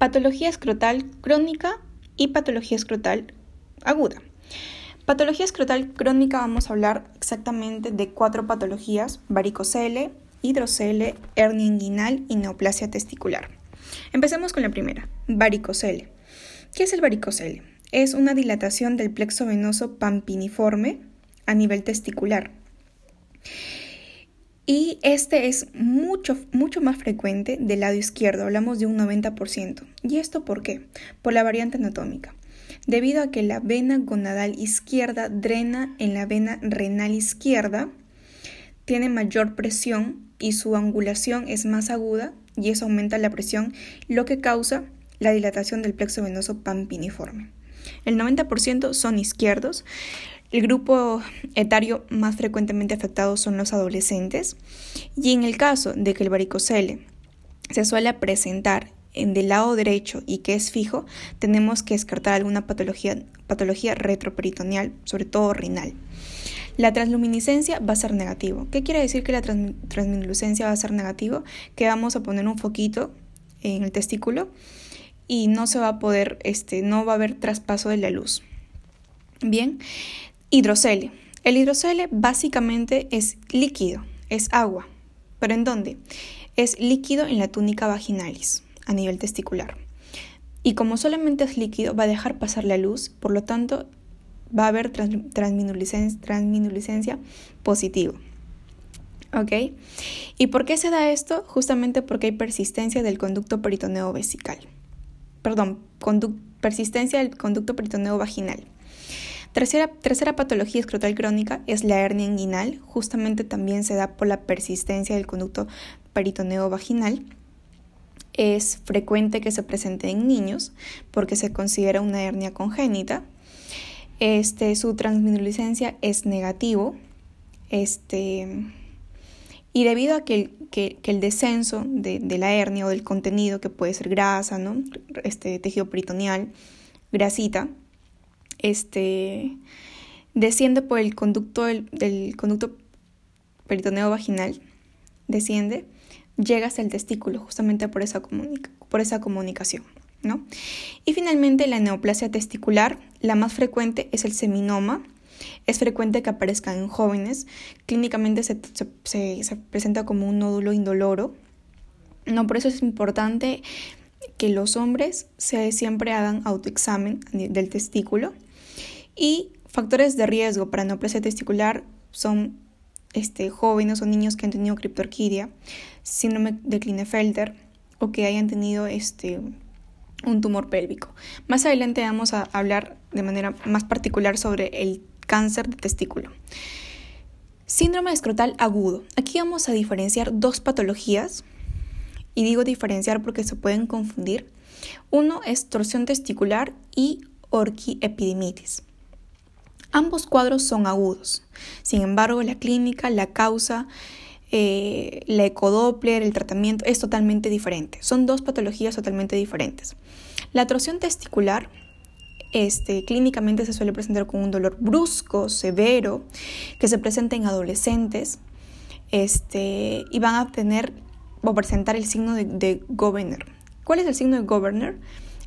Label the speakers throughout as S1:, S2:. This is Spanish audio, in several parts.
S1: patología escrotal crónica y patología escrotal aguda. Patología escrotal crónica vamos a hablar exactamente de cuatro patologías, varicocele, hidrocele, hernia inguinal y neoplasia testicular. Empecemos con la primera, varicocele. ¿Qué es el varicocele? Es una dilatación del plexo venoso pampiniforme a nivel testicular. Y este es mucho, mucho más frecuente del lado izquierdo, hablamos de un 90%. ¿Y esto por qué? Por la variante anatómica. Debido a que la vena gonadal izquierda drena en la vena renal izquierda, tiene mayor presión y su angulación es más aguda y eso aumenta la presión, lo que causa la dilatación del plexo venoso pampiniforme. El 90% son izquierdos. El grupo etario más frecuentemente afectado son los adolescentes y en el caso de que el varicocele se suele presentar en del lado derecho y que es fijo, tenemos que descartar alguna patología, patología retroperitoneal, sobre todo renal. La transluminiscencia va a ser negativo. ¿Qué quiere decir que la transluminiscencia va a ser negativo? Que vamos a poner un foquito en el testículo y no se va a poder, este, no va a haber traspaso de la luz. Bien, hidrocele. El hidrocele básicamente es líquido, es agua. ¿Pero en dónde? Es líquido en la túnica vaginalis, a nivel testicular. Y como solamente es líquido, va a dejar pasar la luz, por lo tanto, va a haber transminuliscencia, positivo. ¿Ok? ¿Y por qué se da esto? Justamente porque hay persistencia del conducto peritoneo vesical. Perdón, persistencia del conducto peritoneo vaginal. Tercera, tercera patología escrotal crónica es la hernia inguinal. Justamente también se da por la persistencia del conducto peritoneo vaginal. Es frecuente que se presente en niños porque se considera una hernia congénita este, su transminuliscencia es negativo. Este, y debido a que el, el descenso de, la hernia o del contenido, que puede ser grasa, ¿no? este, tejido peritoneal, grasita, este, desciende por el conducto del, conducto peritoneo vaginal, desciende, llega hasta el testículo justamente por esa, por esa comunicación. ¿no? Y finalmente la neoplasia testicular, la más frecuente es el seminoma. Es frecuente que aparezcan en jóvenes. Clínicamente se, presenta como un nódulo indoloro. No, por eso es importante que los hombres se, siempre hagan autoexamen del testículo. Y factores de riesgo para neoplasia testicular son este, jóvenes o niños que han tenido criptorquidia, síndrome de Klinefelter o que hayan tenido este, un tumor pélvico. Más adelante vamos a hablar de manera más particular sobre el cáncer de testículo. Síndrome escrotal agudo. Aquí vamos a diferenciar dos patologías y digo diferenciar porque se pueden confundir. Uno es torsión testicular y orquiepidemitis. Ambos cuadros son agudos. Sin embargo, la clínica, la causa eh, la ecodoppler, el tratamiento es totalmente diferente. Son dos patologías totalmente diferentes. La torsión testicular este, clínicamente se suele presentar con un dolor brusco, severo, que se presenta en adolescentes este, y van a tener o presentar el signo de, de Governor. ¿Cuál es el signo de Governor?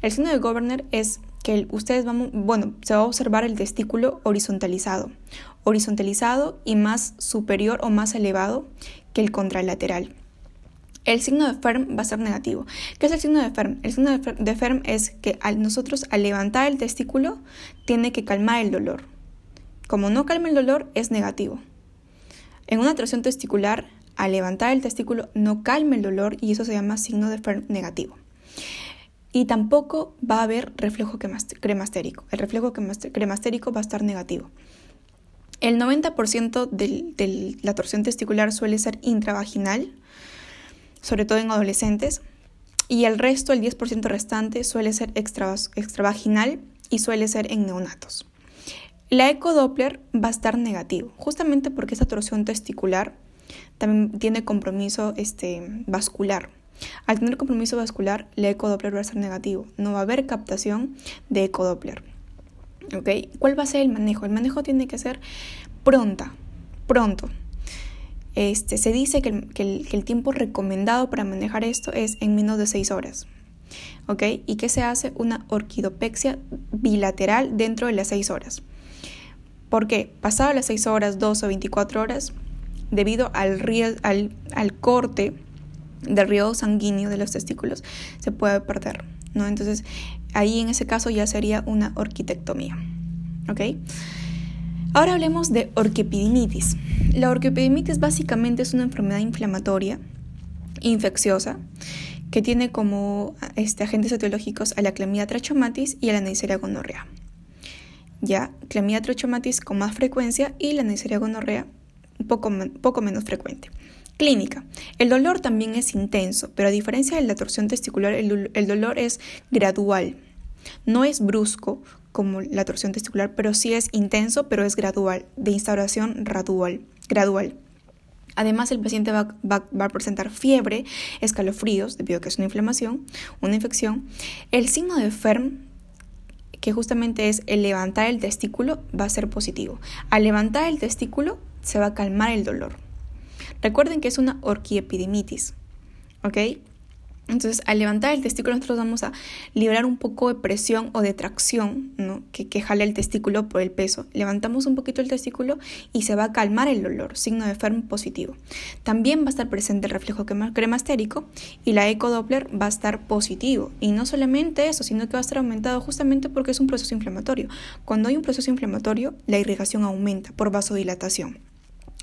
S1: El signo de Governor es que ustedes van, bueno, se va a observar el testículo horizontalizado, horizontalizado y más superior o más elevado que el contralateral. El signo de Ferm va a ser negativo. ¿Qué es el signo de Ferm? El signo de Ferm es que al nosotros al levantar el testículo tiene que calmar el dolor. Como no calma el dolor es negativo. En una torsión testicular, al levantar el testículo no calma el dolor y eso se llama signo de Ferm negativo y tampoco va a haber reflejo cremastérico. El reflejo cremastérico va a estar negativo. El 90% de la torsión testicular suele ser intravaginal, sobre todo en adolescentes, y el resto, el 10% restante, suele ser extravaginal y suele ser en neonatos. La ecodoppler va a estar negativo, justamente porque esa torsión testicular también tiene compromiso este, vascular. Al tener compromiso vascular, el ecodoppler va a ser negativo. No va a haber captación de ecodoppler. ¿Ok? ¿Cuál va a ser el manejo? El manejo tiene que ser pronta, pronto. Este, se dice que el, tiempo recomendado para manejar esto es en menos de 6 horas. ¿Ok? ¿Y qué se hace? Una orquidopexia bilateral dentro de las 6 horas. ¿Por qué? Pasado las 6 horas, 2 o 24 horas, debido al, al, al corte del río sanguíneo de los testículos, se puede perder. ¿no? Entonces, ahí en ese caso ya sería una orquitectomía. ¿Ok? Ahora hablemos de orquipidinitis. La orquipidinitis básicamente es una enfermedad inflamatoria, infecciosa, que tiene como este, agentes etiológicos a la clamidia trachomatis y a la Neisseria gonorrea. Ya, clamidia trachomatis con más frecuencia y la Neisseria gonorrea poco menos frecuente. Clínica. El dolor también es intenso, pero a diferencia de la torsión testicular, el, dolor es gradual. No es brusco como la torsión testicular, pero sí es intenso, pero es gradual, de instauración gradual. gradual. Además, el paciente va, a presentar fiebre, escalofríos, debido a que es una inflamación, una infección. El signo de Ferm, que justamente es el levantar el testículo, va a ser positivo. Al levantar el testículo, se va a calmar el dolor. Recuerden que es una orquiepidemitis, ¿ok? Entonces, al levantar el testículo, nosotros vamos a liberar un poco de presión o de tracción, ¿no? Que, que jale el testículo por el peso. Levantamos un poquito el testículo y se va a calmar el dolor, signo de Ferm positivo. También va a estar presente el reflejo cremastérico y la ecodoppler va a estar positivo. Y no solamente eso, sino que va a estar aumentado justamente porque es un proceso inflamatorio. Cuando hay un proceso inflamatorio, la irrigación aumenta por vasodilatación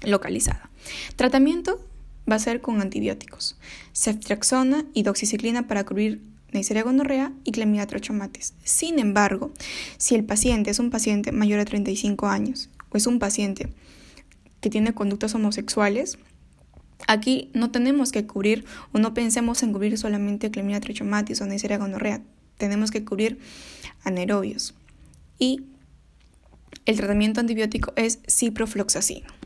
S1: localizada. Tratamiento va a ser con antibióticos, ceftriaxona y doxiciclina para cubrir Neisseria gonorrea y Clamidia trachomatis. Sin embargo, si el paciente es un paciente mayor de 35 años o es un paciente que tiene conductas homosexuales, aquí no tenemos que cubrir o no pensemos en cubrir solamente Clamidia trachomatis o Neisseria gonorrea, tenemos que cubrir anaerobios. Y el tratamiento antibiótico es ciprofloxacino.